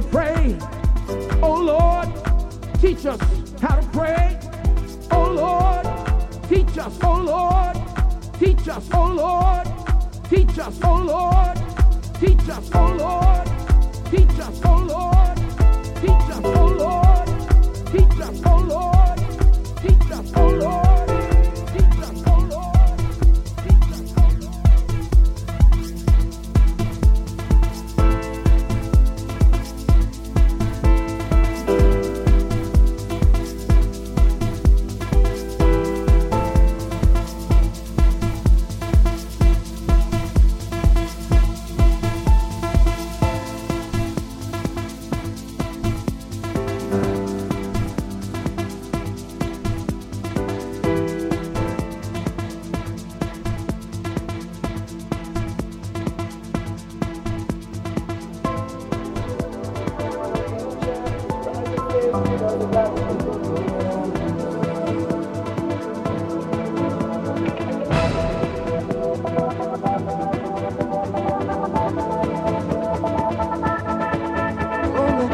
to pray. Oh Lord, teach us how to pray. Oh Lord, teach us, oh Lord, teach us, oh Lord, teach us, oh Lord, teach us, oh Lord.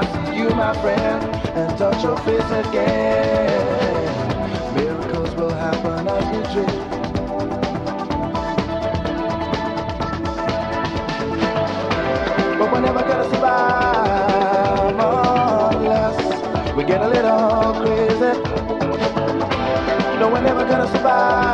passes you, my friend, and touch your face again. Miracles will happen as you dream. But we're never gonna survive unless we get a little crazy. No, we're never gonna survive.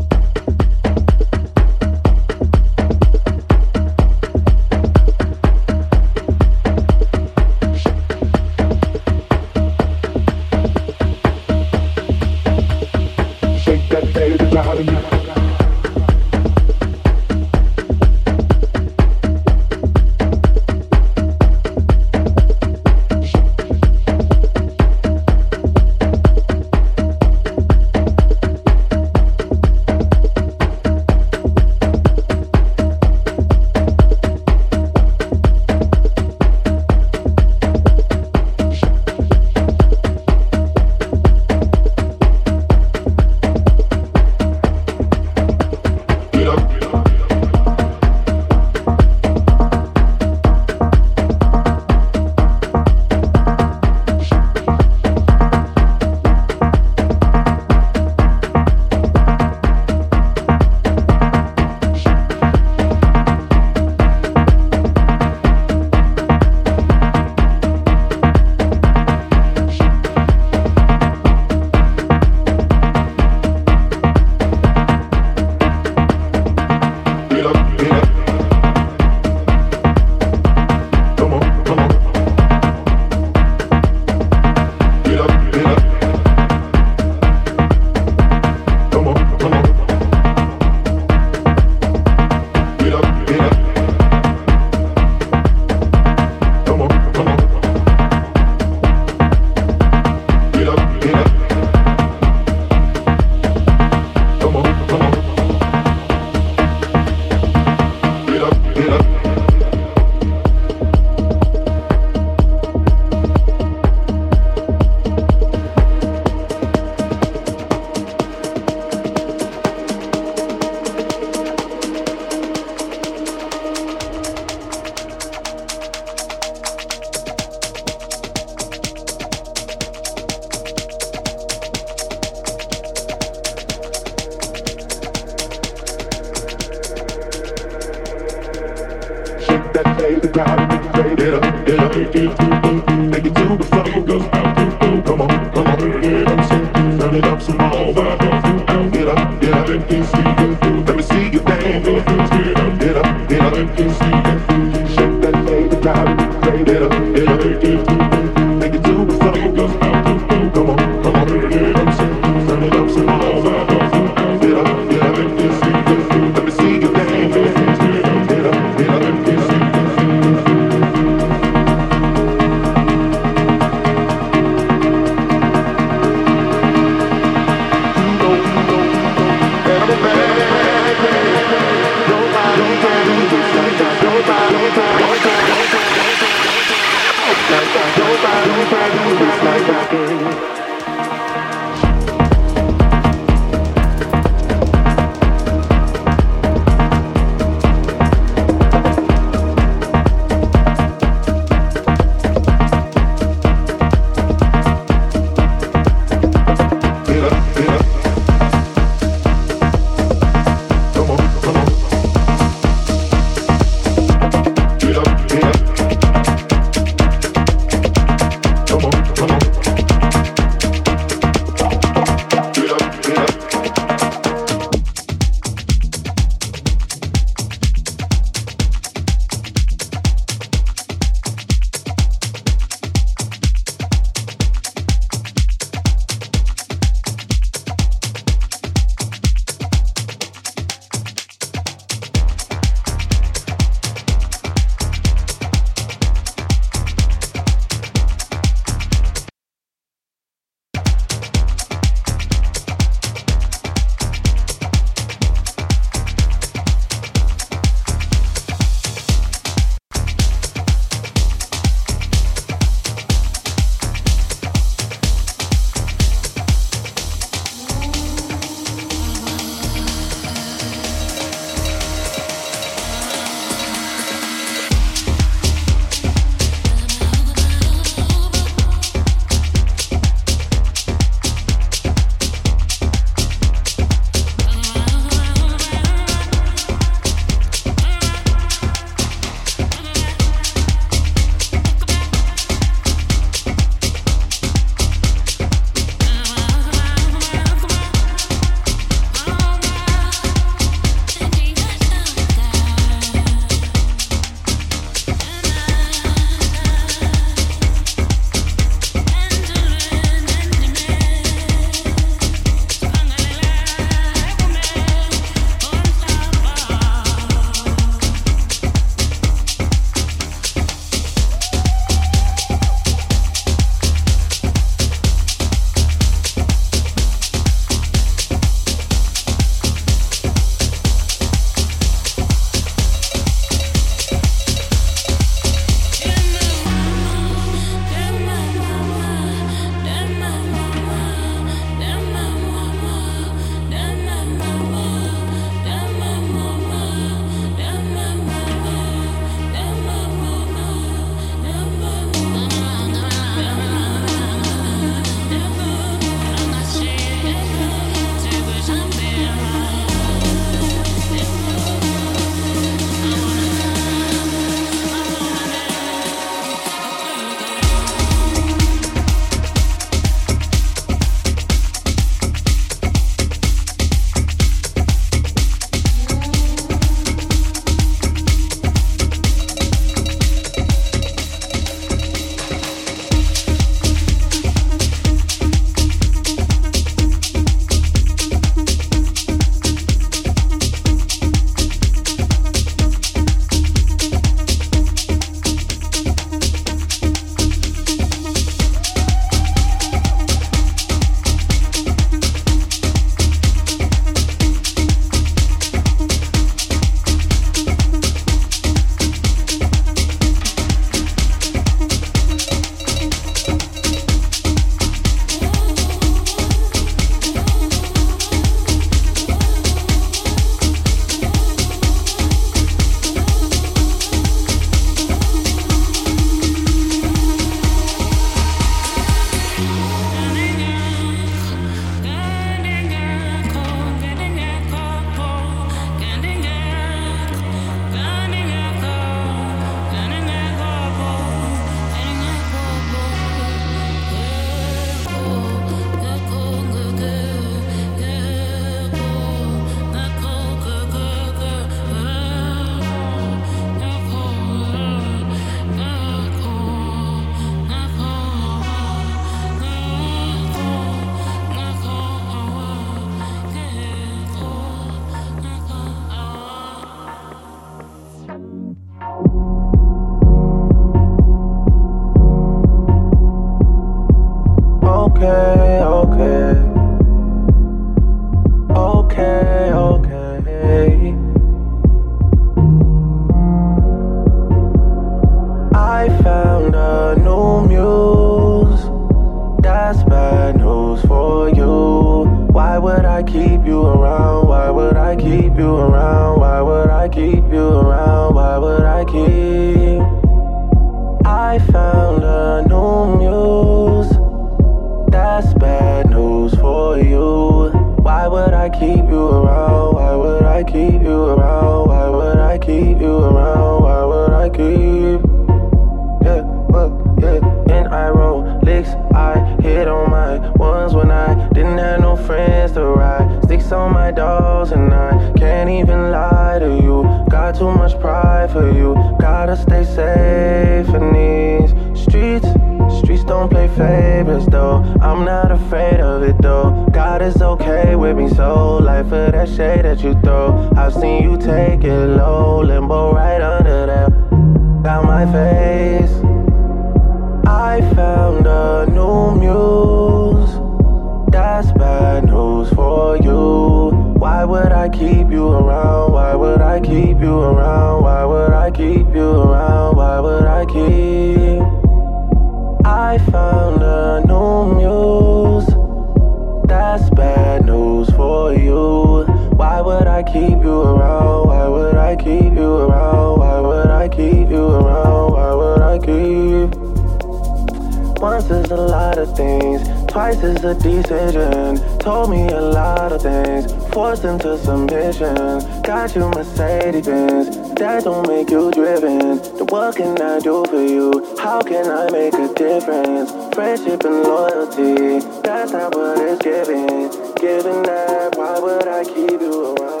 decision. Told me a lot of things, forced into submission. Got you Mercedes Benz, that don't make you driven. The what can I do for you? How can I make a difference? Friendship and loyalty, that's not what it's giving. Given that, why would I keep you around?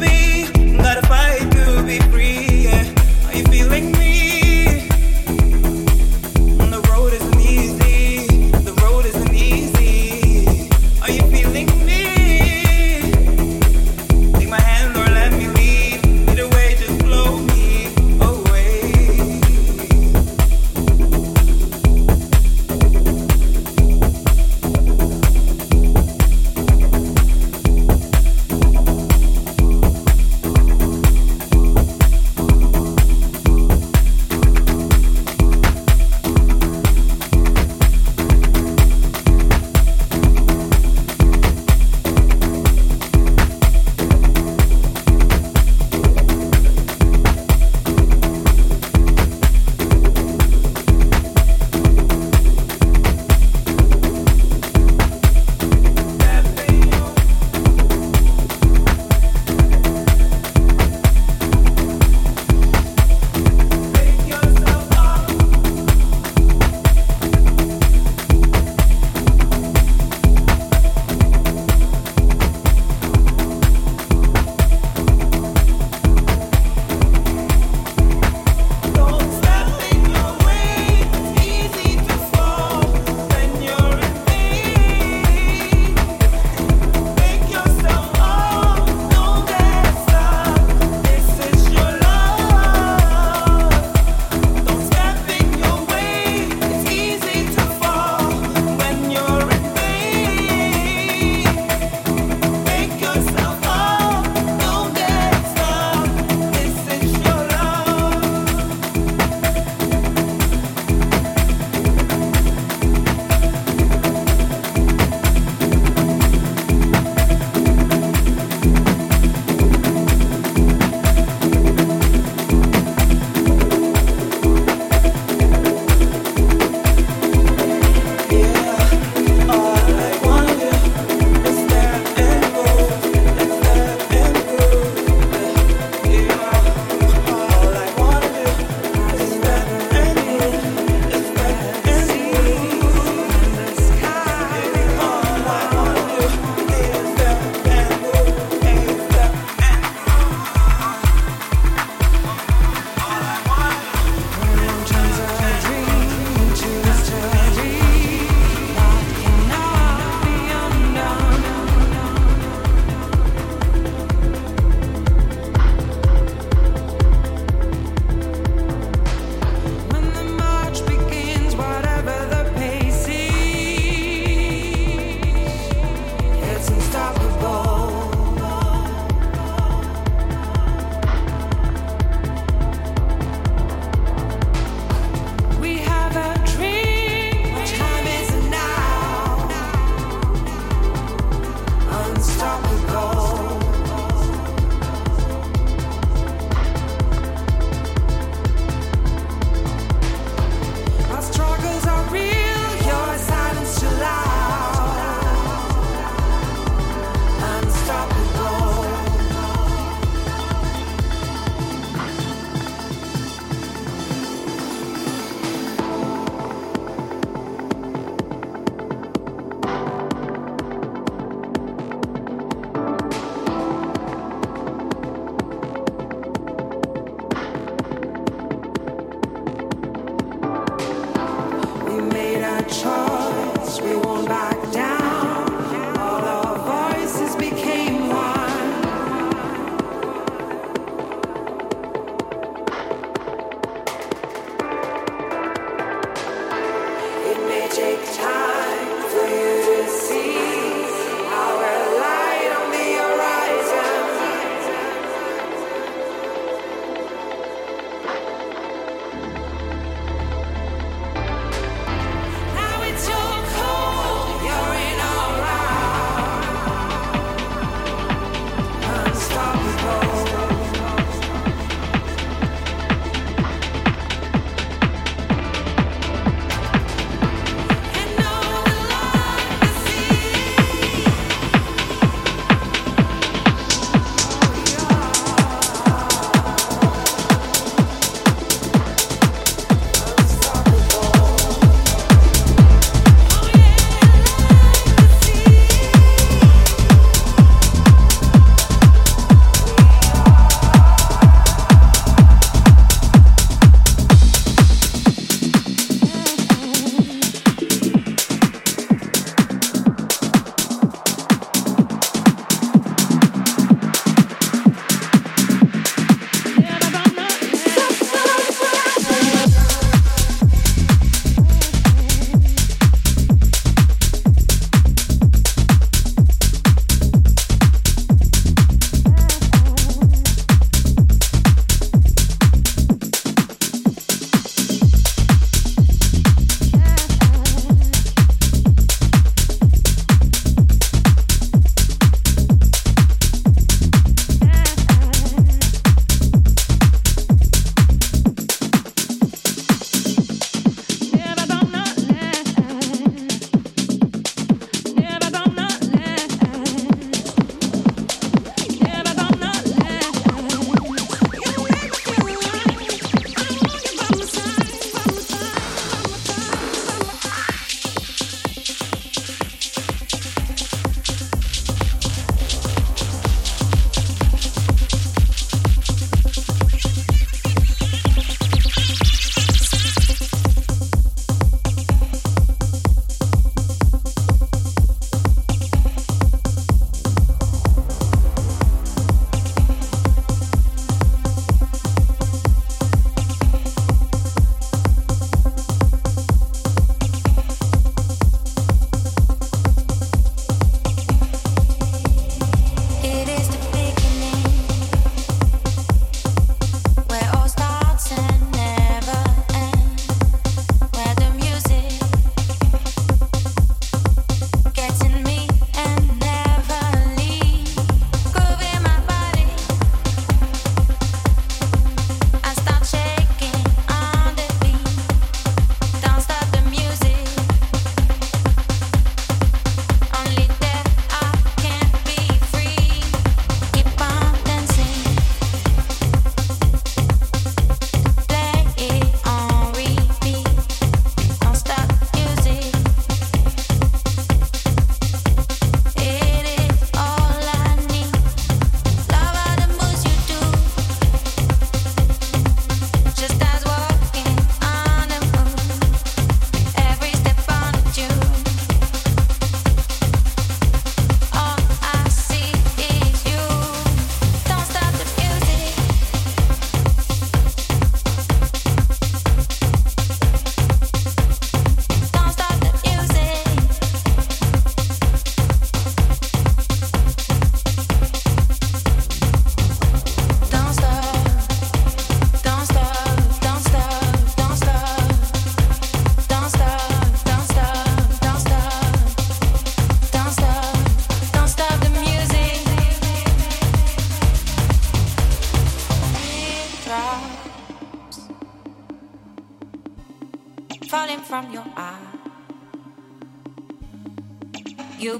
Be.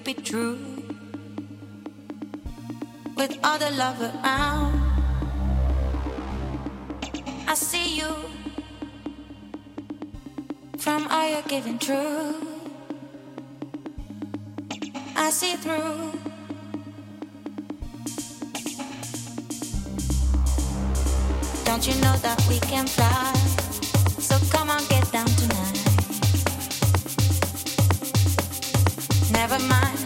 be true with other love around. I see you from all you're giving true. I see through. Don't you know that we can fly? So come on, get down tonight. Never mind.